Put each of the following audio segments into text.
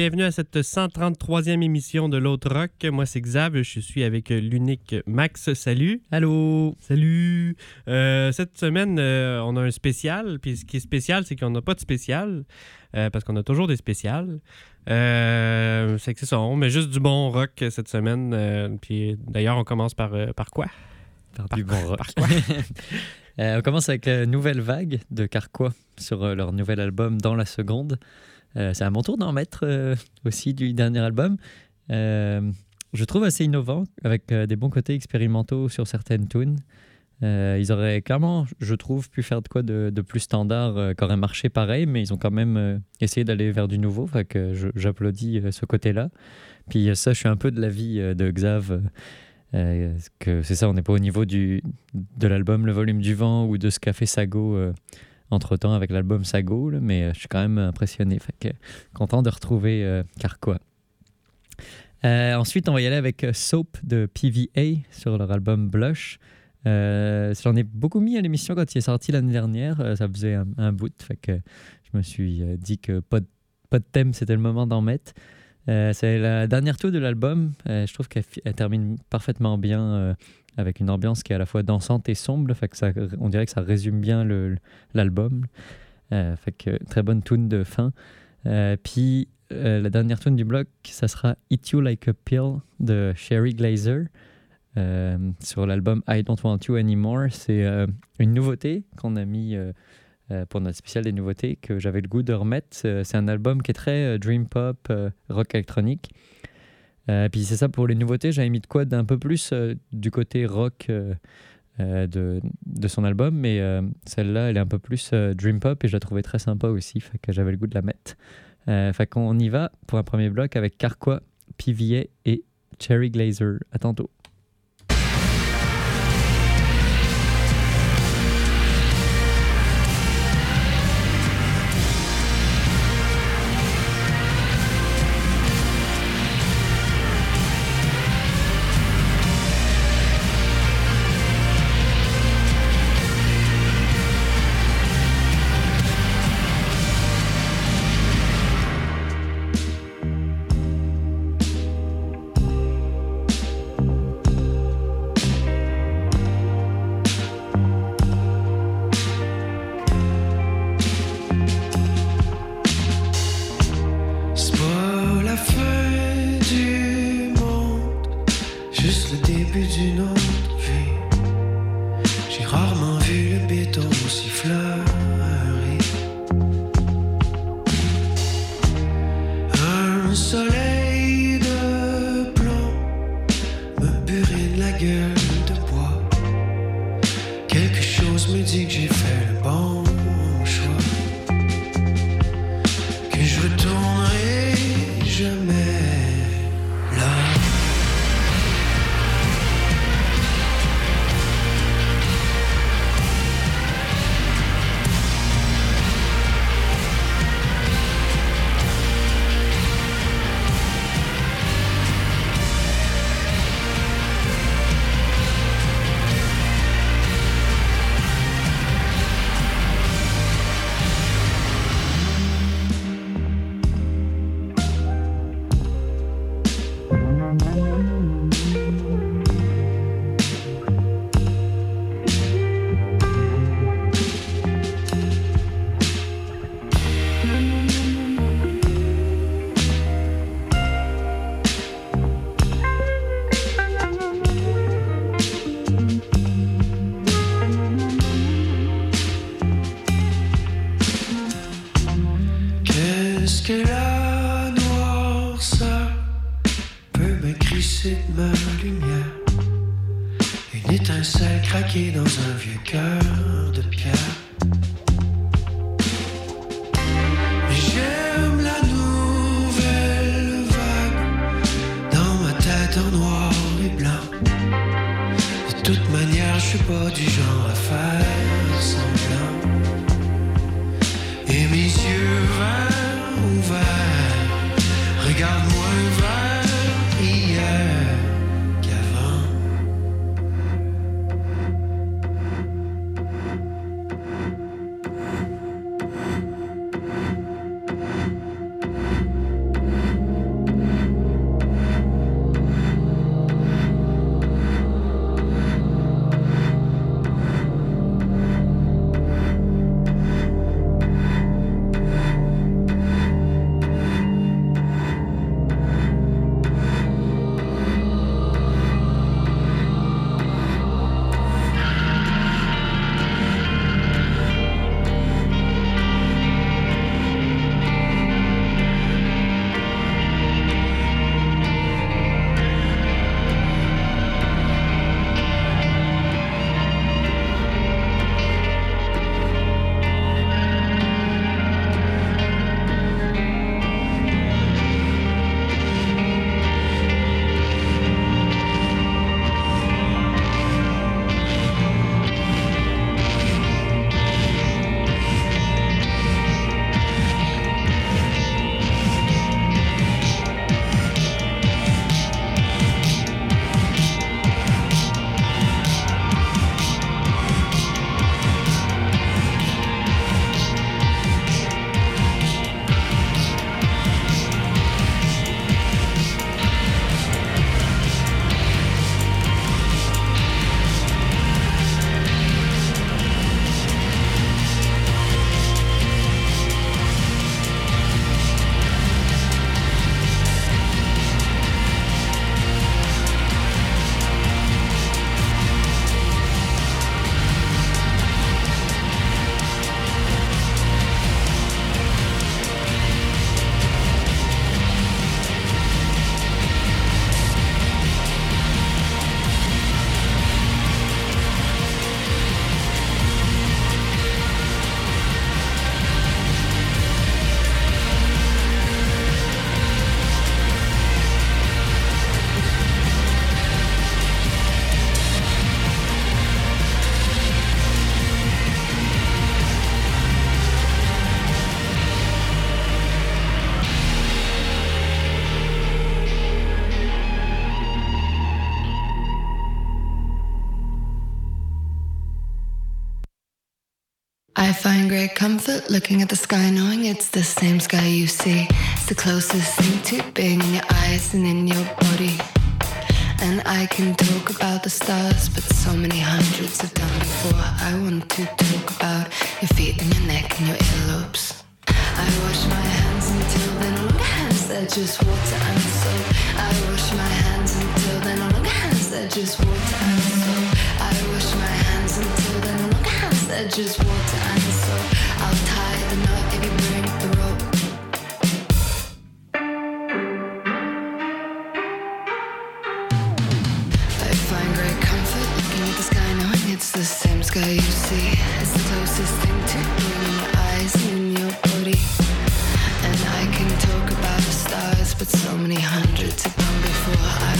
Bienvenue à cette 133e émission de l'autre rock. Moi, c'est Xav. Je suis avec l'unique Max. Salut! Allô? Salut! Euh, cette semaine, euh, on a un spécial. Puis ce qui est spécial, c'est qu'on n'a pas de spécial. euh, parce qu'on a toujours des spéciales. C'est que c'est ça. On met juste du bon rock cette semaine. puis d'ailleurs, on commence par, par quoi? Par Par du bon rock. par quoi? On commence avec la nouvelle vague de Carquois sur leur nouvel album Dans la seconde. Euh, c'est à mon tour d'en mettre euh, aussi du dernier album. Euh, je trouve assez innovant avec des bons côtés expérimentaux sur certaines tunes. Ils auraient clairement, je trouve, pu faire de quoi de, plus standard, euh, qui aurait marché pareil, mais ils ont quand même essayé d'aller vers du nouveau. Fait que j'applaudis ce côté-là. Puis ça, je suis un peu de l'avis de Xav. que c'est ça, on n'est pas au niveau du, de l'album Le Volume du Vent ou de ce qu'a fait Sago entre temps avec l'album Sago, mais euh, je suis quand même impressionné. Fait que, content de retrouver euh, Carquois. Euh, ensuite, on va y aller avec Soap de PVA sur leur album Blush. J'en ai beaucoup mis à l'émission quand il est sorti l'année dernière. Ça faisait un, bout. Fait que je me suis dit que pas de, pas de thème, c'était le moment d'en mettre. C'est la dernière tour de l'album. Je trouve qu'elle termine parfaitement bien avec une ambiance qui est à la fois dansante et sombre. Fait que ça, on dirait que ça résume bien l'album. Euh, fait que très bonne tune de fin. Euh, puis euh, la dernière tune du bloc, ça sera Eat You Like a Pill de Sherry Glazer sur l'album I Don't Want You Anymore. C'est une nouveauté qu'on a mis pour notre spécial des nouveautés que j'avais le goût de remettre. C'est un album qui est très dream pop, rock électronique. Euh, puis c'est ça pour les nouveautés, j'avais mis de quoi d'un peu plus euh, du côté rock euh, euh, de, de son album, mais celle-là, elle est un peu plus dream pop et je la trouvais très sympa aussi, fait que j'avais le goût de la mettre. Fait qu'on y va pour un premier bloc avec Carquois, PVA et Cherry Glazer. À tantôt. Est-ce que la noirceur peut m'écrisser de ma lumière? Une étincelle craquée dans un vieux cœur. Comfort looking at the sky, knowing it's the same sky you see. It's the closest thing to being in your eyes and in your body. And I can talk about the stars, but so many hundreds have done before. I want to talk about your feet and your neck and your earlobes. I wash my hands until they're no longer hands, they're just water and soap. I wash my hands until they're no longer hands, they're just water and soap. I wash my hands until they're no longer hands, they're just water and soap. But so many hundreds have gone before. I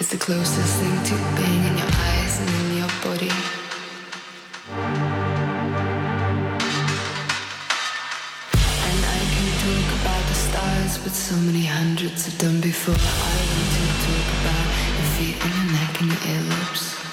It's the closest thing to being in your eyes and in your body. And I can talk about the stars, but so many hundreds have done before. I want to talk about your feet and your neck and your earlobes.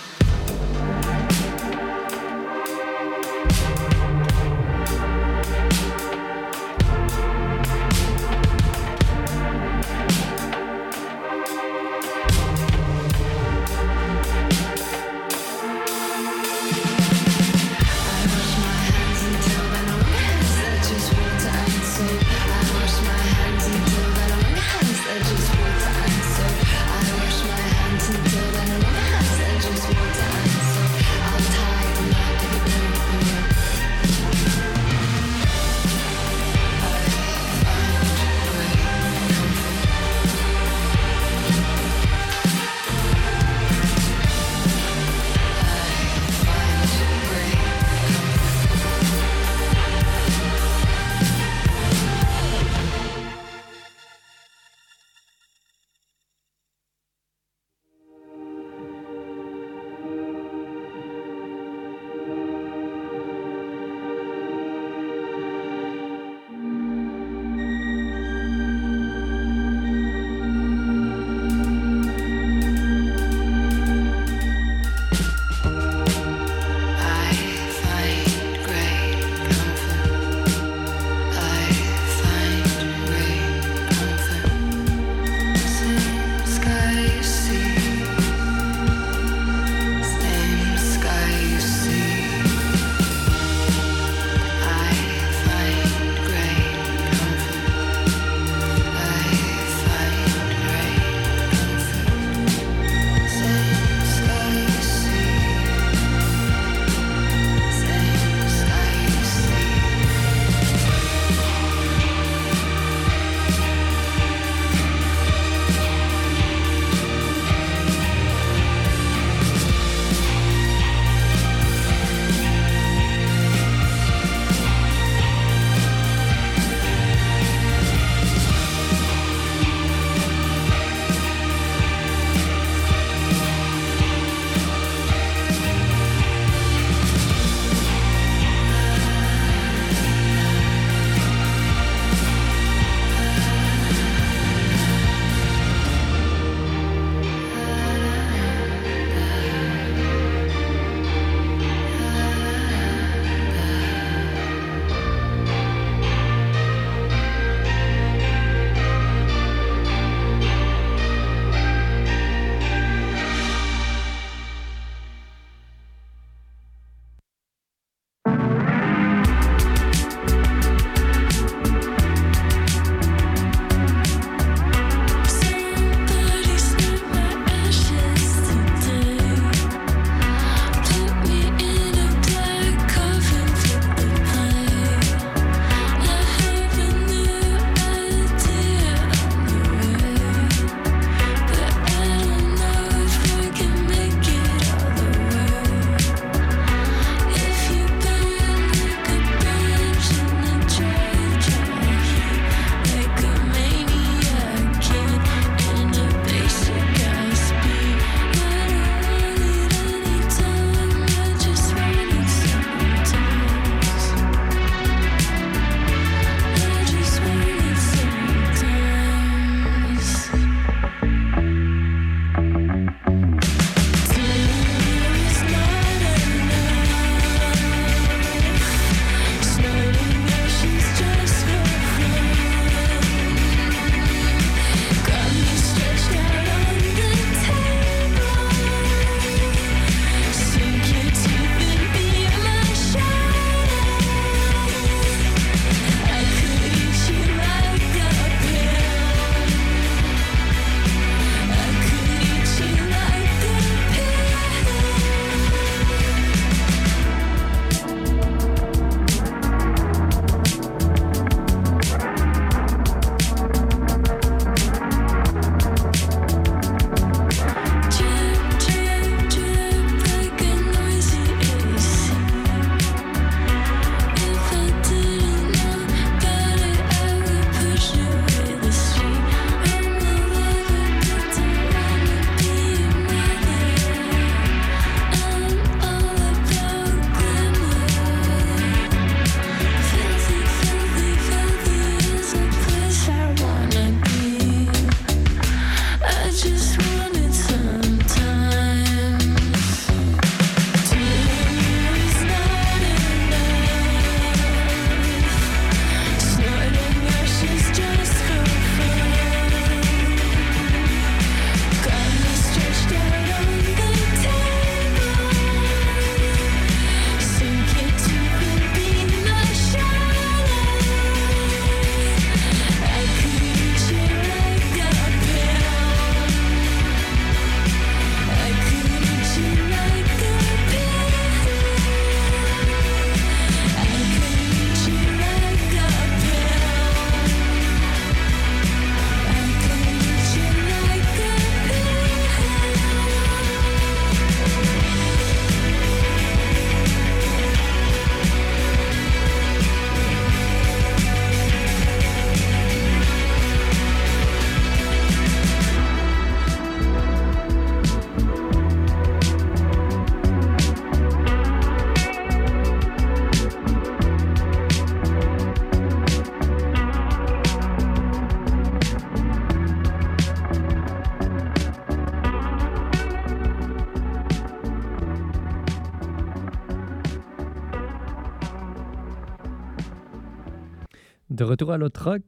Retour à l'autre rock,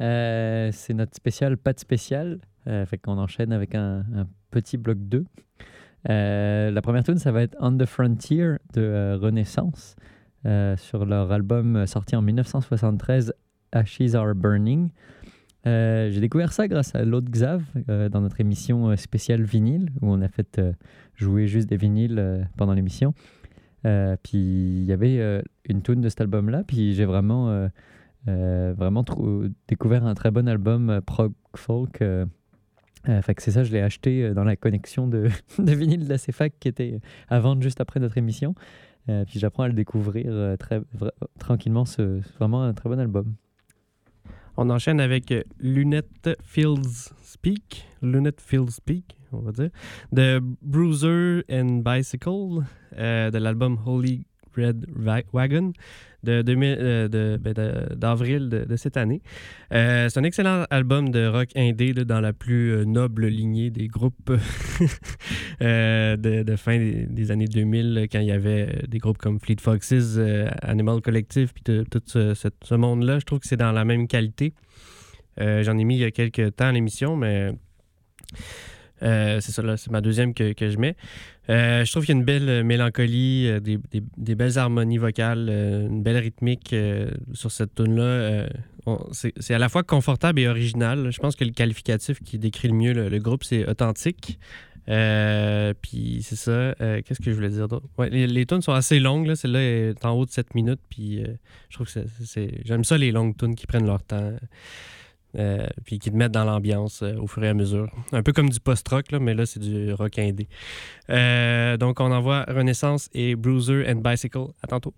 euh, c'est notre spécial pas de spécial. Euh, fait qu'on enchaîne avec un, petit bloc 2. Euh, la première tune, ça va être On the Frontier de euh, Renaissance sur leur album sorti en 1973, Ashes Are Burning. J'ai découvert ça grâce à l'autre Xav dans notre émission spéciale vinyle où on a fait jouer juste des vinyles pendant l'émission. Puis il y avait une tune de cet album-là, puis j'ai vraiment, vraiment trou- découvert un très bon album euh, prog folk. euh, euh, que c'est ça, je l'ai acheté euh, dans la connexion de, de vinyle de la CFAC qui était à vendre juste après notre émission. Euh, puis j'apprends à le découvrir euh, très, tranquillement. C'est vraiment un très bon album. On enchaîne avec euh, Lunette Fields Speak, Lunette Fields Speak, on va dire, de Bruiser and Bicycle, euh, de l'album Holy Red Wagon de 2000, euh, ben, de- d'avril de, cette année. Euh, c'est un excellent album de rock indé dans la plus euh, noble lignée des groupes de, fin des, années 2000, quand il y avait des groupes comme Fleet Foxes, Animal Collective, puis tout ce, ce- monde-là. Je trouve que c'est dans la même qualité. J'en ai mis il y a quelques temps à l'émission, mais euh, c'est ça, c'est ma deuxième que, que je mets. Euh, je trouve qu'il y a une belle euh, mélancolie, des, des- belles harmonies vocales, une belle rythmique sur cette tune là c'est à la fois confortable et original. Je pense que le qualificatif qui décrit le mieux le, groupe, c'est authentique. Puis c'est ça. Qu'est-ce que je voulais dire d'autre? Ouais, les, les tunes sont assez longues. là. Celle-là est en haut de 7 minutes. Puis je trouve que j'aime ça, les longues tunes qui prennent leur temps. Euh, puis qui te mettent dans l'ambiance euh, au fur et à mesure. Un peu comme du post-rock, là, mais là, c'est du rock indé. Euh, donc, on envoie Renaissance et Bruiser and Bicycle. À tantôt.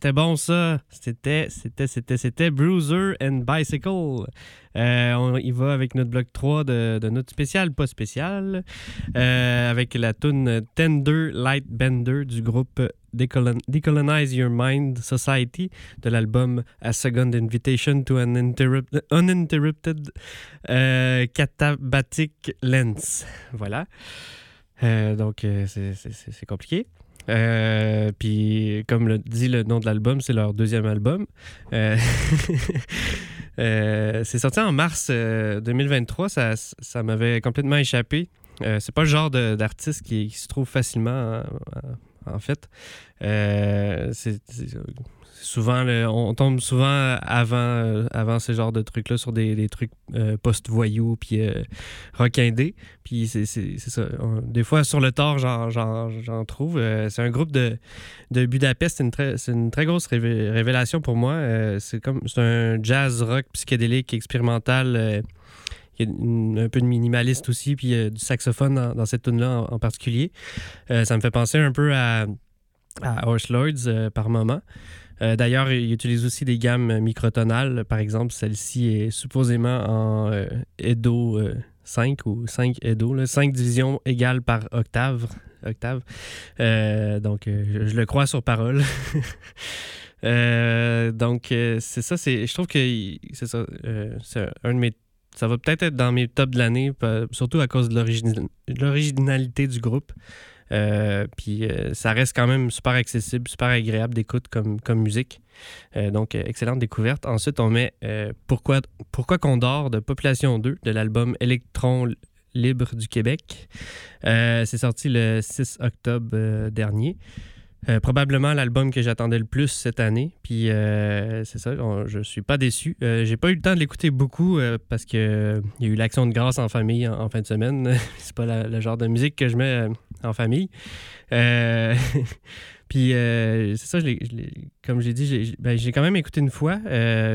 C'était bon ça. C'était, c'était, c'était, c'était Bruiser and Bicycle. Euh, on y va avec notre bloc 3 de, de notre spécial, pas spécial, euh, avec la tune Tender Light Bender du groupe Decolon- Decolonize Your Mind Society de l'album A Second Invitation to an Interrupt- Uninterrupted euh, Catabatic Lens. Voilà. Donc, c'est compliqué. Euh, puis, comme le dit le nom de l'album, c'est leur deuxième album. Euh, euh, c'est sorti en mars euh, 2023. Ça, ça m'avait complètement échappé. C'est pas le genre d'artiste qui, se trouve facilement, en, en fait. C'est- souvent, on tombe souvent avant, euh, avant ce genre de trucs-là sur des, des trucs euh, post-voyous puis euh, rock indé. Puis c'est ça. Des fois, sur le tort, j'en- trouve. Euh, c'est un groupe de, de Budapest. C'est une, une très grosse révé- révélation pour moi. Euh, c'est comme c'est un jazz rock psychédélique expérimental. euh, il y a un peu de minimaliste aussi, puis euh, du saxophone dans, cette tune-là en, particulier. Euh, ça me fait penser un peu à, à Horse euh, par moment. Euh, D'ailleurs, il utilise aussi des gammes microtonales. Par exemple, celle-ci est supposément en euh, Edo euh, 5 ou 5 Edo, là, 5 divisions égales par octave. octave. Euh, donc, euh, je, le crois sur parole. Euh, donc, euh, c'est ça. Je trouve que c'est ça. euh, c'est un de mes. Ça va peut-être être dans mes tops de l'année, surtout à cause de l'originalité du groupe. Euh, puis euh, ça reste quand même super accessible, super agréable d'écoute comme, comme musique. Euh, donc, excellente découverte. Ensuite, on met Pourquoi, Pourquoi qu'on dort de Population 2 de l'album Électron libre du Québec. C'est sorti le 6 octobre dernier. Euh, probablement l'album que j'attendais le plus cette année. Puis euh, c'est ça, on- je suis pas déçu. Euh, j'ai pas eu le temps de l'écouter beaucoup euh, parce que il y a eu l'action de grâce en famille en, fin de semaine. c'est pas le genre de musique que je mets euh, en famille. Puis c'est ça, je comme j'ai dit, j'ai ben, j'ai quand même écouté une fois.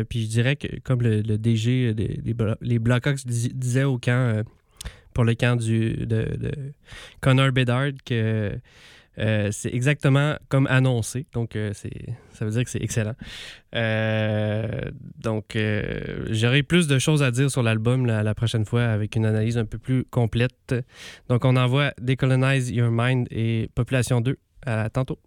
puis je dirais que comme le, DG des, les Blackhawks dis- disait au camp pour le camp du, de, de Connor Bedard que euh, c'est exactement comme annoncé. Donc, euh, c'est, ça veut dire que c'est excellent. Euh, donc, j'aurai plus de choses à dire sur l'album la, la prochaine fois avec une analyse un peu plus complète. Donc, on envoie Decolonize Your Mind et Population 2. À tantôt.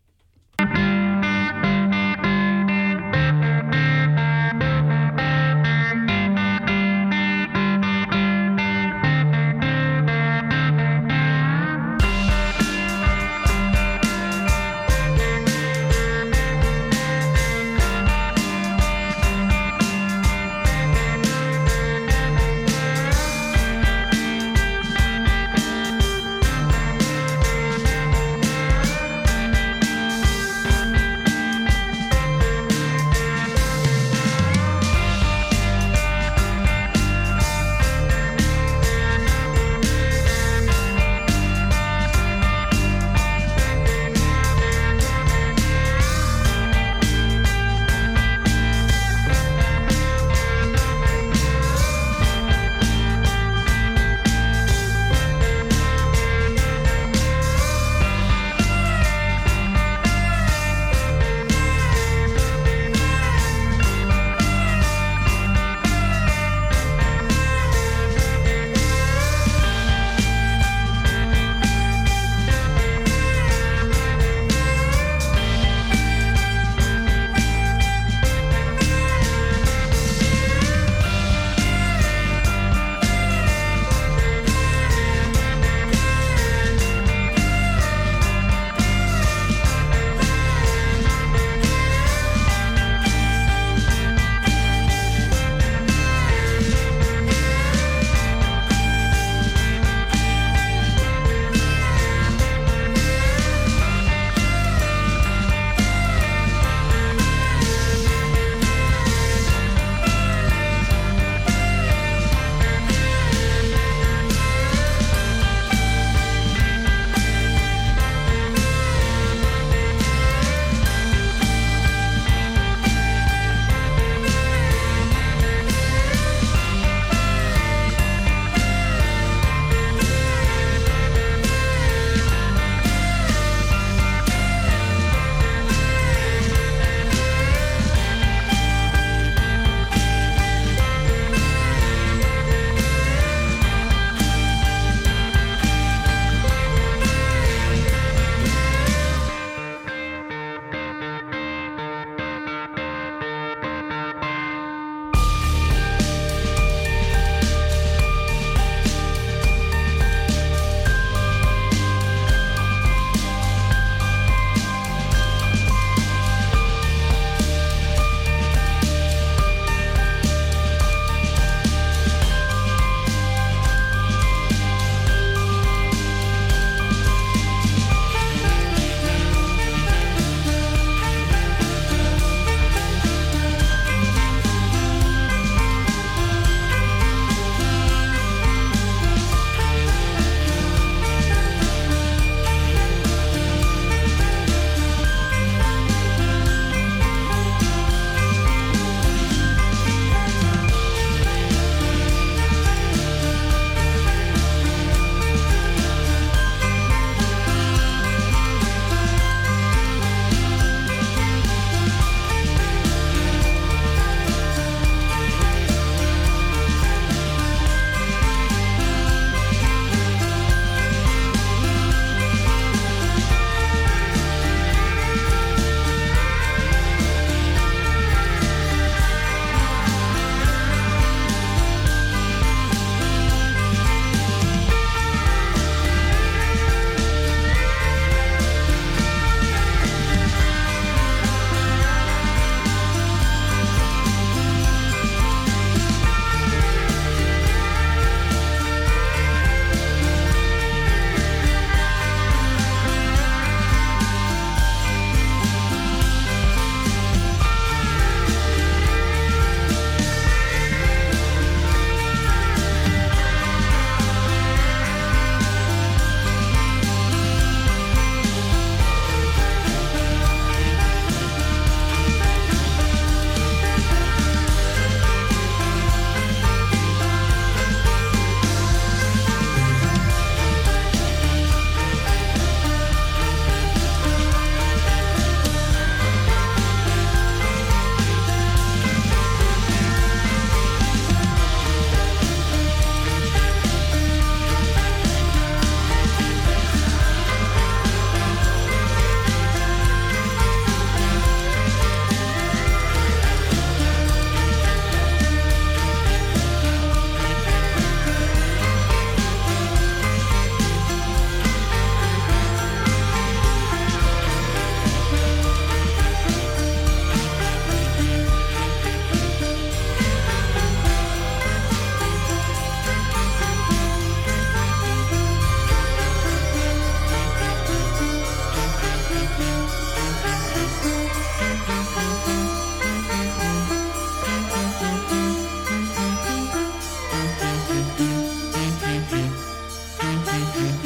Bye.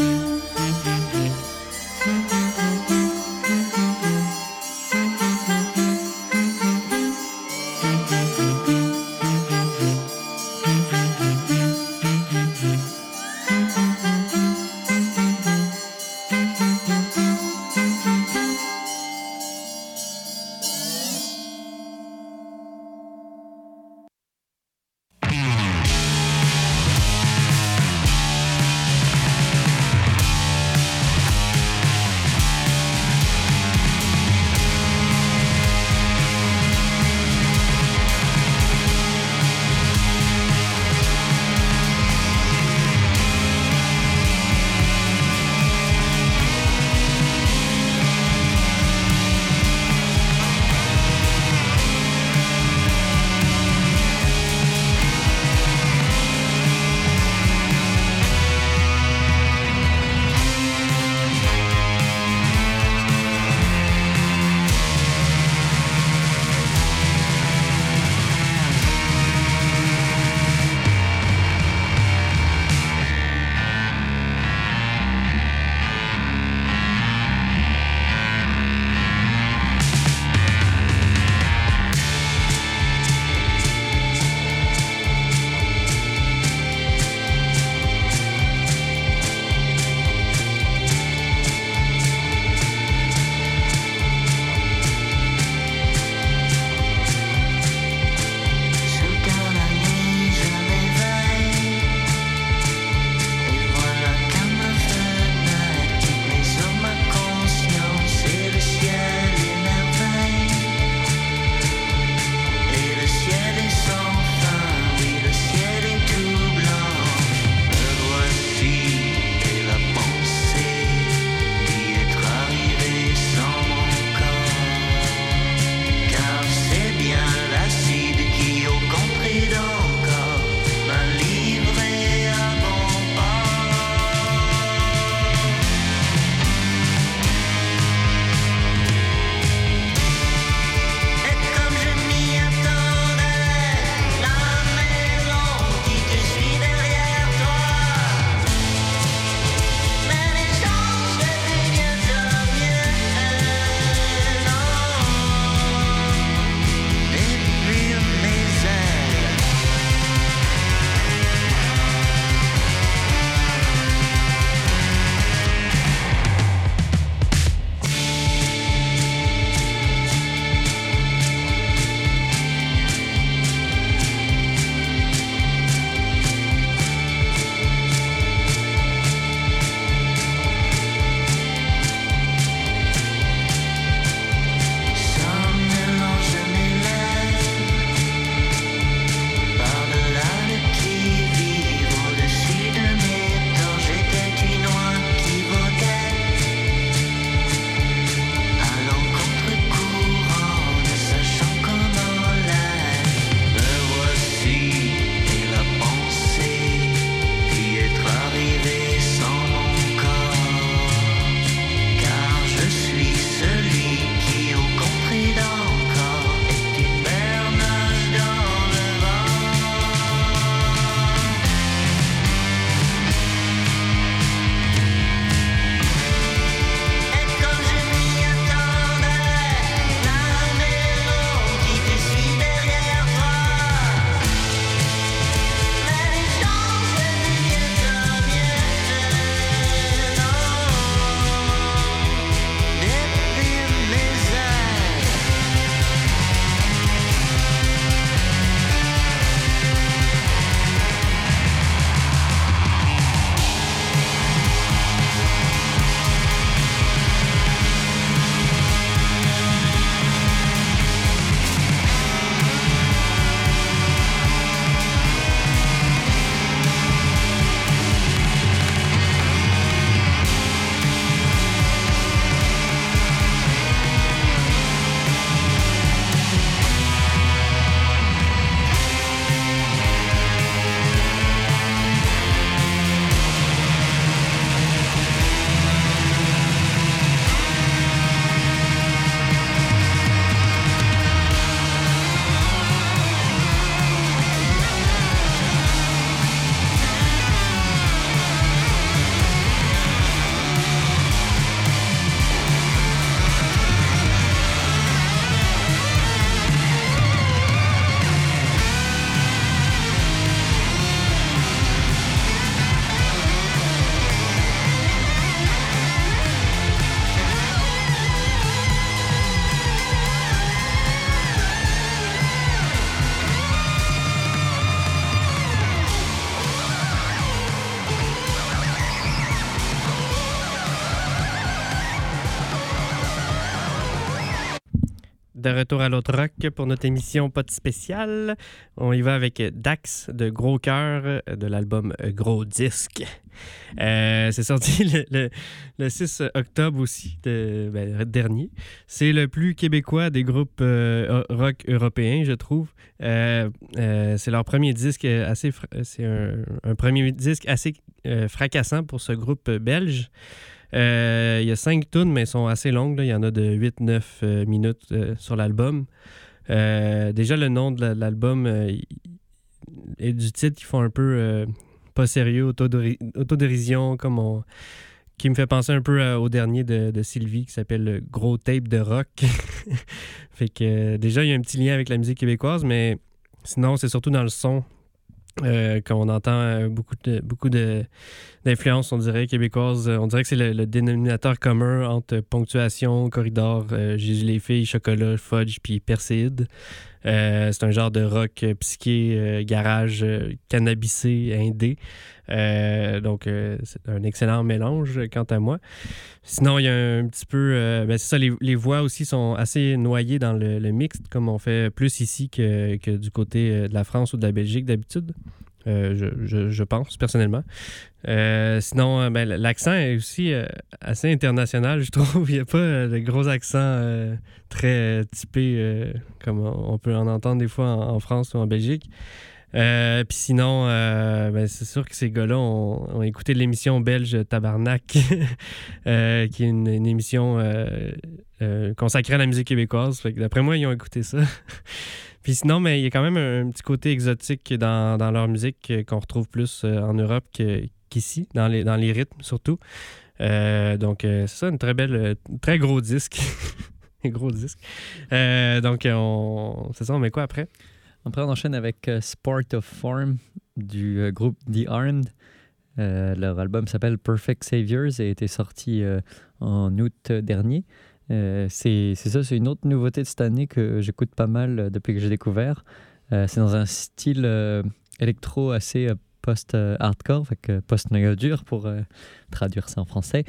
Retour à l'autre rock pour notre émission Pas de spécial. On y va avec Dax de Gros Cœur de l'album Gros Disque. Euh, c'est sorti le, le, 6 octobre aussi, de, ben, dernier. C'est le plus québécois des groupes euh, rock européens, je trouve. Euh, c'est leur premier disque assez. C'est un, premier disque assez fracassant pour ce groupe belge. Euh, il y a cinq tunes, mais elles sont assez longues. Il y en a de 8-9 euh, minutes euh, sur l'album. déjà, le nom de l'album et du titre qui font un peu pas sérieux, autodérision, comme on, qui me fait penser un peu au dernier de, Sylvie qui s'appelle Gros Tape de Rock. fait que déjà, il y a un petit lien avec la musique québécoise, mais sinon, c'est surtout dans le son qu'on entend beaucoup de beaucoup d'influences, on dirait, québécoises. On dirait que c'est le, dénominateur commun entre ponctuation, corridor, euh, Jésus les filles, chocolat, fudge, puis perséide. c'est un genre de rock psyché, garage, cannabisé, indé. donc, c'est un excellent mélange, quant à moi. Sinon, il y a un petit peu... ben, c'est ça, les, voix aussi sont assez noyées dans le, le mixte, comme on fait plus ici que, que du côté de la France ou de la Belgique d'habitude. Euh, je, pense, personnellement. Euh, sinon, euh, ben, l'accent est aussi assez international, je trouve. Il n'y a pas de gros accents très typés comme on peut en entendre des fois en, France ou en Belgique. Puis sinon, ben, c'est sûr que ces gars-là ont, écouté l'émission belge Tabarnak, qui est une émission consacrée à la musique québécoise. D'après moi, ils ont écouté ça. Puis sinon, mais il y a quand même un, petit côté exotique dans, leur musique qu'on retrouve plus euh, en Europe qu'ici, dans, les, dans les rythmes surtout. Euh, donc, euh, c'est ça, une très belle, très gros disque. gros disque. donc, on, c'est ça, on met quoi après? Après, on enchaîne avec Sport of Form du groupe The Armed. leur album s'appelle Perfect Saviors et a été sorti en août dernier. Euh, c'est ça, c'est une autre nouveauté de cette année que j'écoute pas mal euh, depuis que j'ai découvert. Euh, c'est dans un style électro assez post-hardcore, post-noyau dur pour traduire ça en français.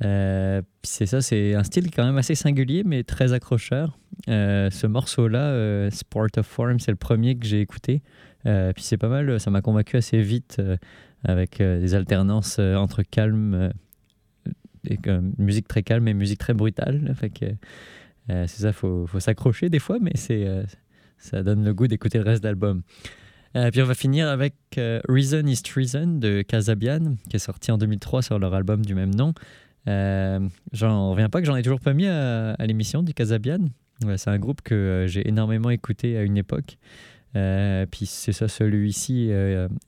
c'est ça, c'est un style quand même assez singulier mais très accrocheur. ce morceau-là, Sport of Form, c'est le premier que j'ai écouté. puis c'est pas mal, ça m'a convaincu assez vite avec des alternances entre calme musique très calme et musique très brutale. Fait que euh, c'est ça, faut, faut s'accrocher des fois, mais c'est euh, ça donne le goût d'écouter le reste de l'album. Euh, puis on va finir avec Reason is Treason de Casabian, qui est sorti en 2003 sur leur album du même nom. j'en reviens pas que j'en ai toujours pas mis à, l'émission du Casabian. c'est un groupe que j'ai énormément écouté à une époque. puis c'est ça, celui-ci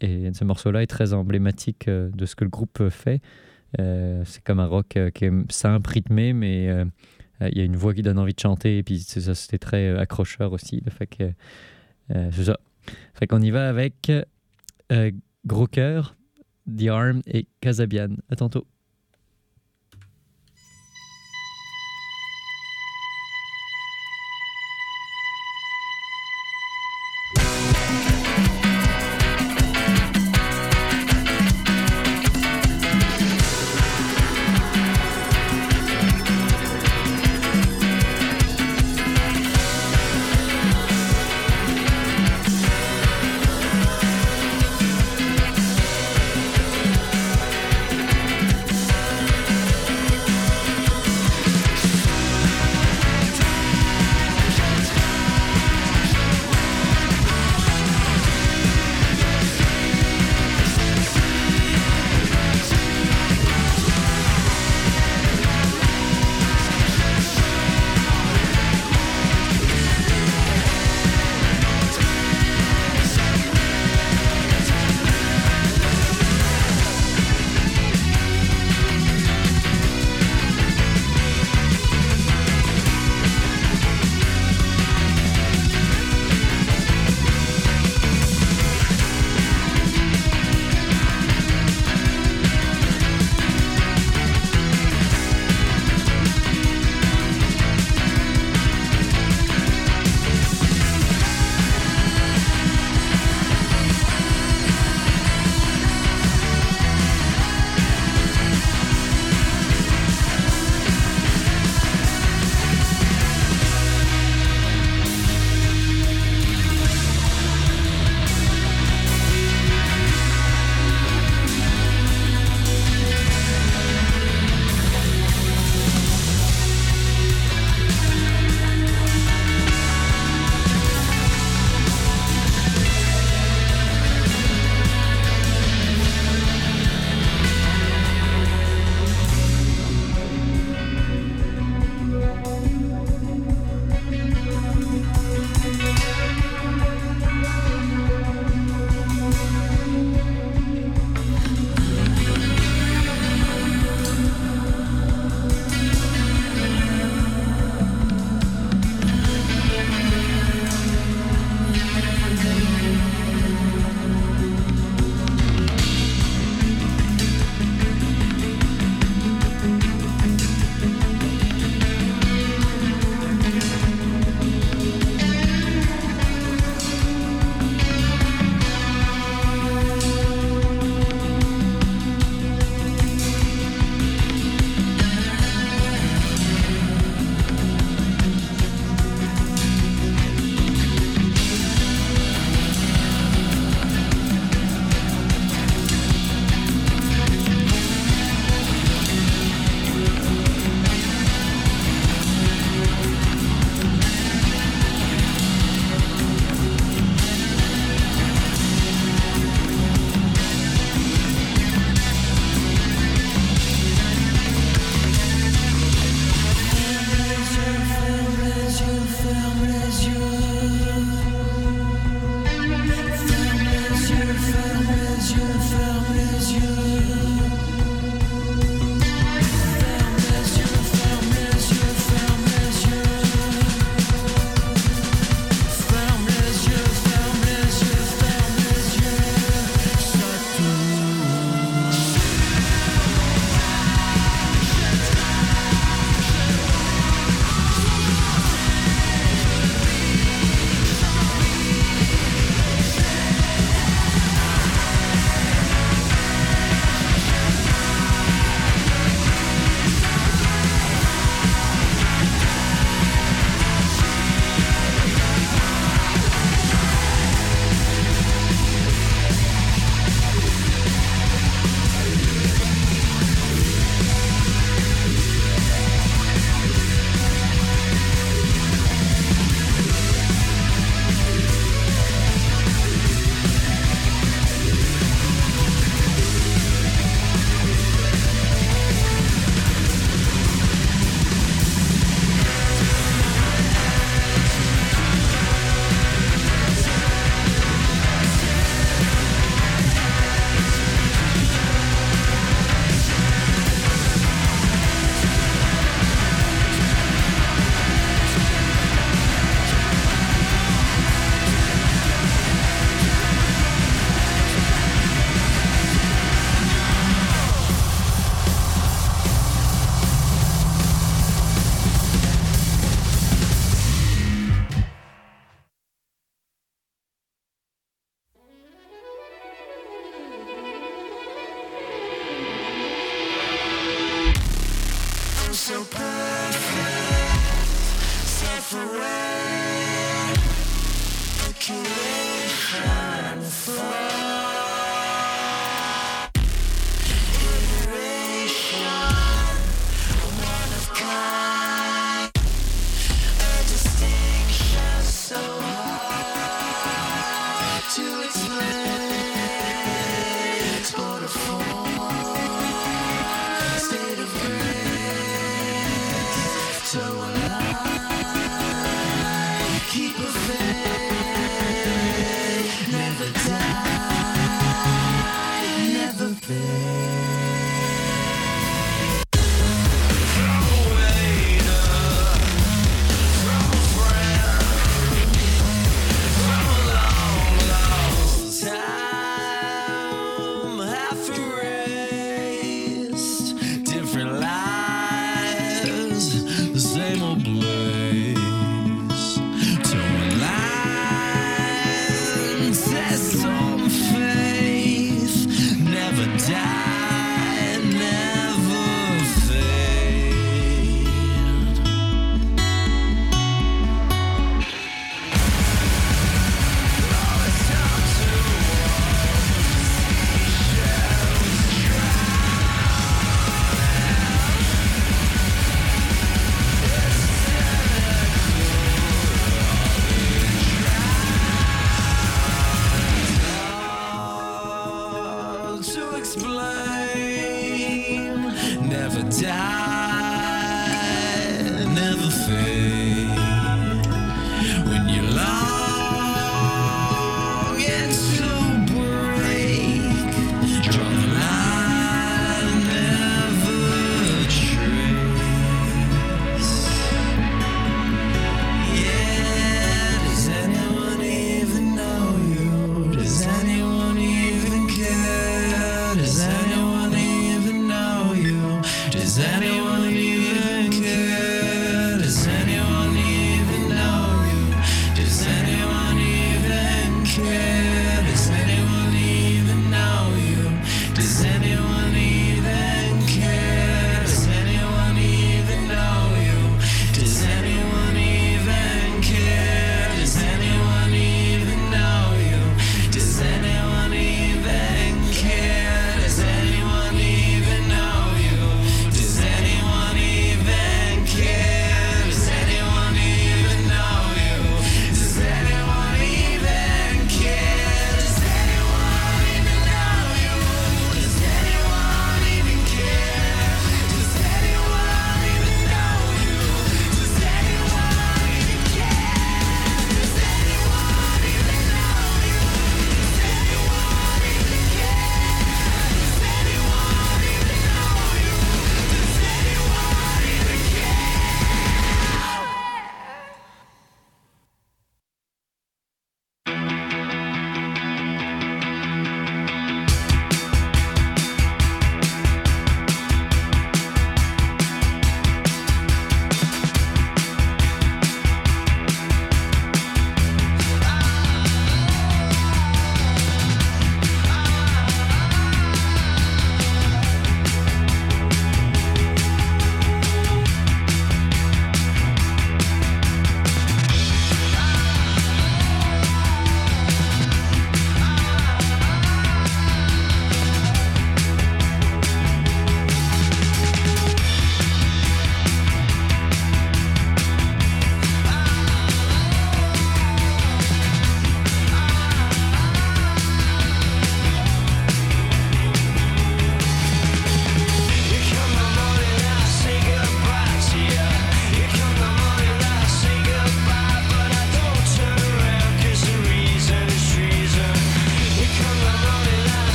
et ce morceau-là est très emblématique de ce que le groupe fait. Euh, c'est comme un rock euh, qui est simple, rythmé, mais euh, il y a une voix qui donne envie de chanter. Et puis ça, c'était très accrocheur aussi. Le fait que c'est ça. Fait qu'on y va avec Gros Cœur, The Arm et Casabian. À tantôt.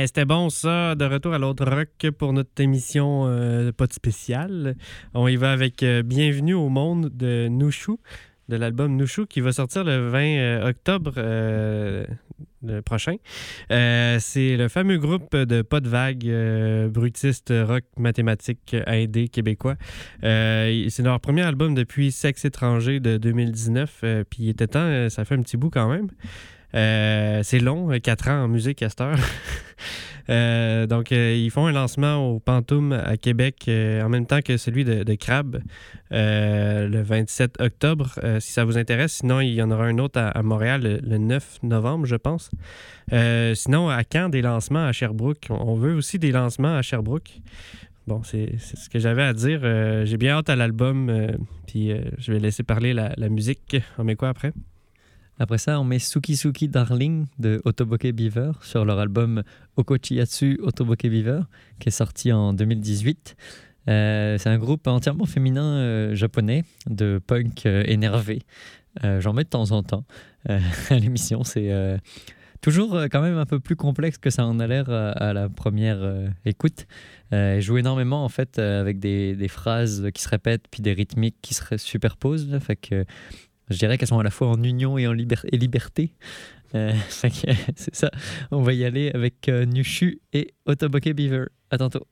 Ouais, c'était bon ça. De retour à l'autre rock pour notre émission euh, pas de spécial. On y va avec euh, Bienvenue au monde de Nushu, de l'album Nushu qui va sortir le 20 euh, octobre euh, prochain. C'est le fameux groupe de pas de vague, brutiste rock mathématique indé québécois. C'est leur premier album depuis Sexe étranger de 2019. euh, puis il était temps, ça fait un petit bout quand même. Euh, c'est long, 4 ans en musique à. Euh, donc, euh, ils font un lancement au Pantoum à Québec euh, en même temps que celui de, de euh, le 27 octobre, euh, si ça vous intéresse. Sinon, il y en aura un autre à, Montréal le, le 9 novembre, je pense. Euh, sinon, à Caen, des lancements à Sherbrooke. On, veut aussi des lancements à Sherbrooke. Bon, c'est ce que j'avais à dire. Euh, J'ai bien hâte à l'album, euh, puis euh, je vais laisser parler la, la musique. On met quoi après? Après ça, on met Suki Suki Darling de Otoboke Beaver sur leur album Okochiyatsu Otoboke Beaver qui est sorti en 2018. Euh, c'est un groupe entièrement féminin euh, japonais de punk euh, énervé. J'en mets de temps en temps à l'émission. C'est toujours quand même un peu plus complexe que ça en a l'air à la première écoute. Ils jouent énormément en fait avec des, phrases qui se répètent puis des rythmiques qui se superposent. fait que je dirais qu'elles sont à la fois en union et en liberté. Euh, c'est ça. On va y aller avec euh, Nushu et Otoboke Beaver. À tantôt.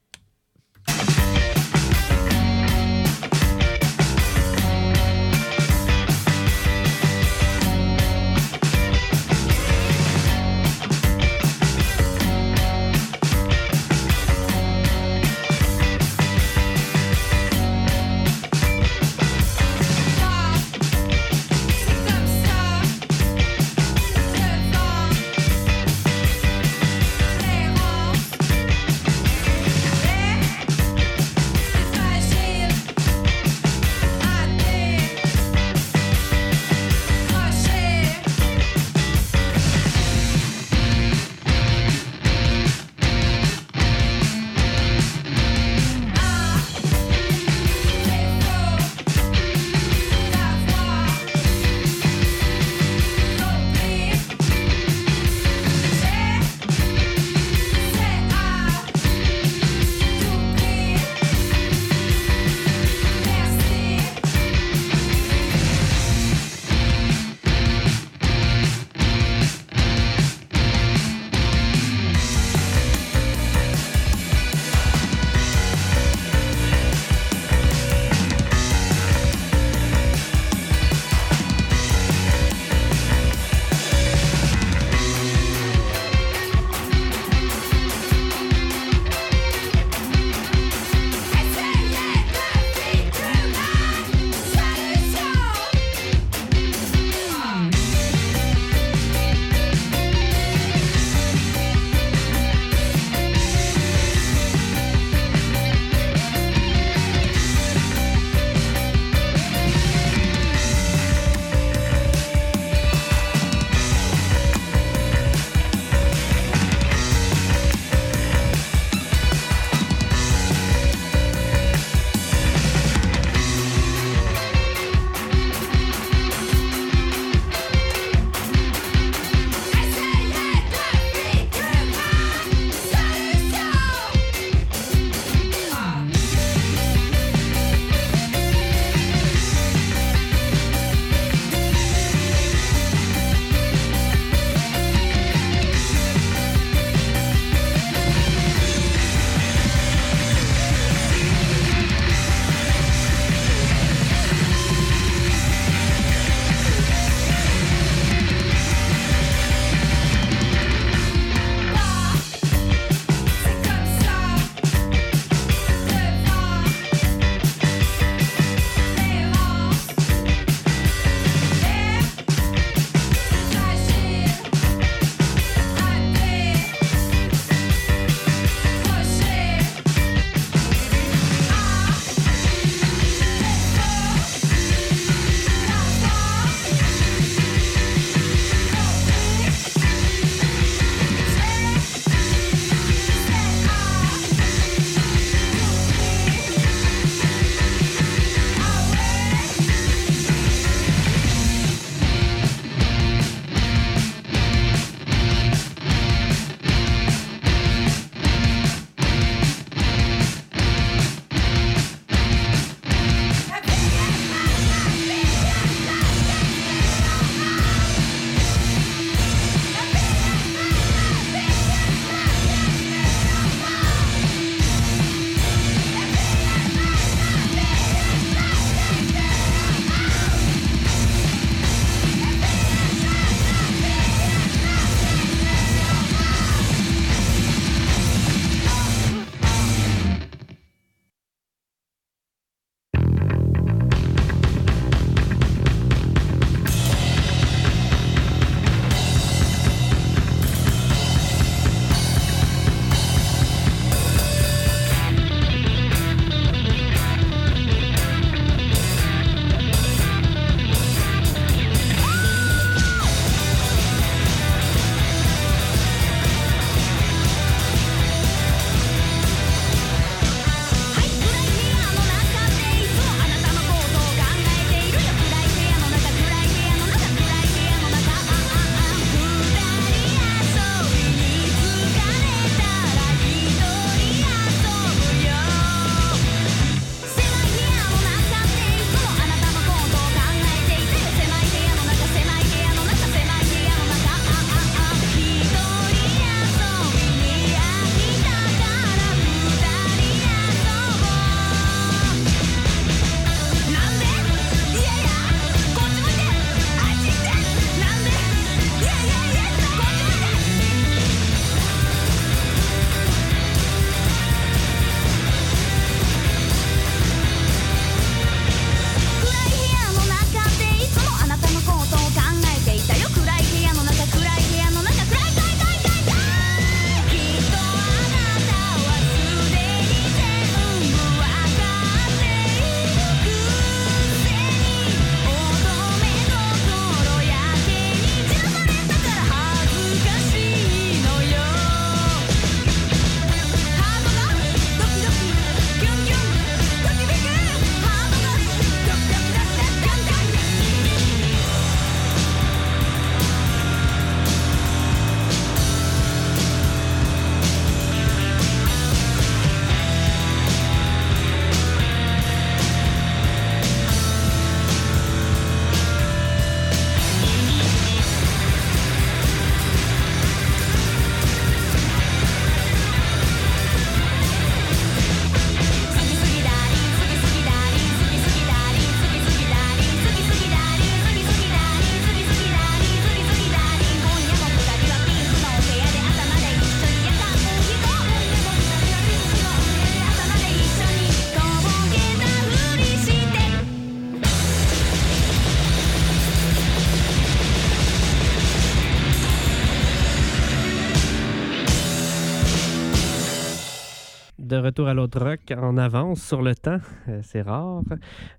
À l'autre rock en avance sur le temps. Euh, c'est rare.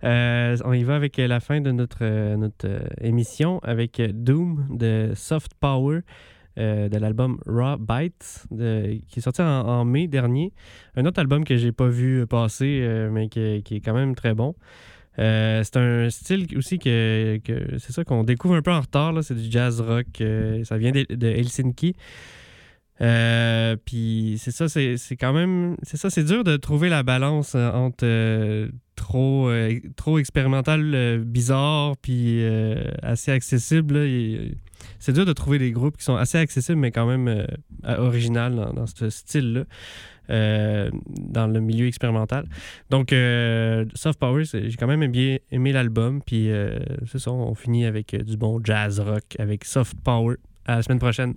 Euh, on y va avec la fin de notre, euh, notre émission avec Doom de Soft Power. de l'album Raw Bites qui est sorti en, mai dernier. Un autre album que j'ai pas vu passer, mais qui, est quand même très bon. C'est un style aussi que, c'est ça qu'on découvre un peu en retard. C'est du jazz rock. ça vient de Helsinki. Euh, puis c'est ça, c'est quand même. C'est ça, c'est dur de trouver la balance euh, entre euh, trop, trop expérimental, bizarre, puis assez accessible. c'est dur de trouver des groupes qui sont assez accessibles, mais quand même original dans, dans ce style-là. dans le milieu expérimental. Donc, Soft Power, j'ai quand même bien aimé l'album. Puis, c'est ça, on finit avec du bon jazz rock avec Soft Power. À la semaine prochaine.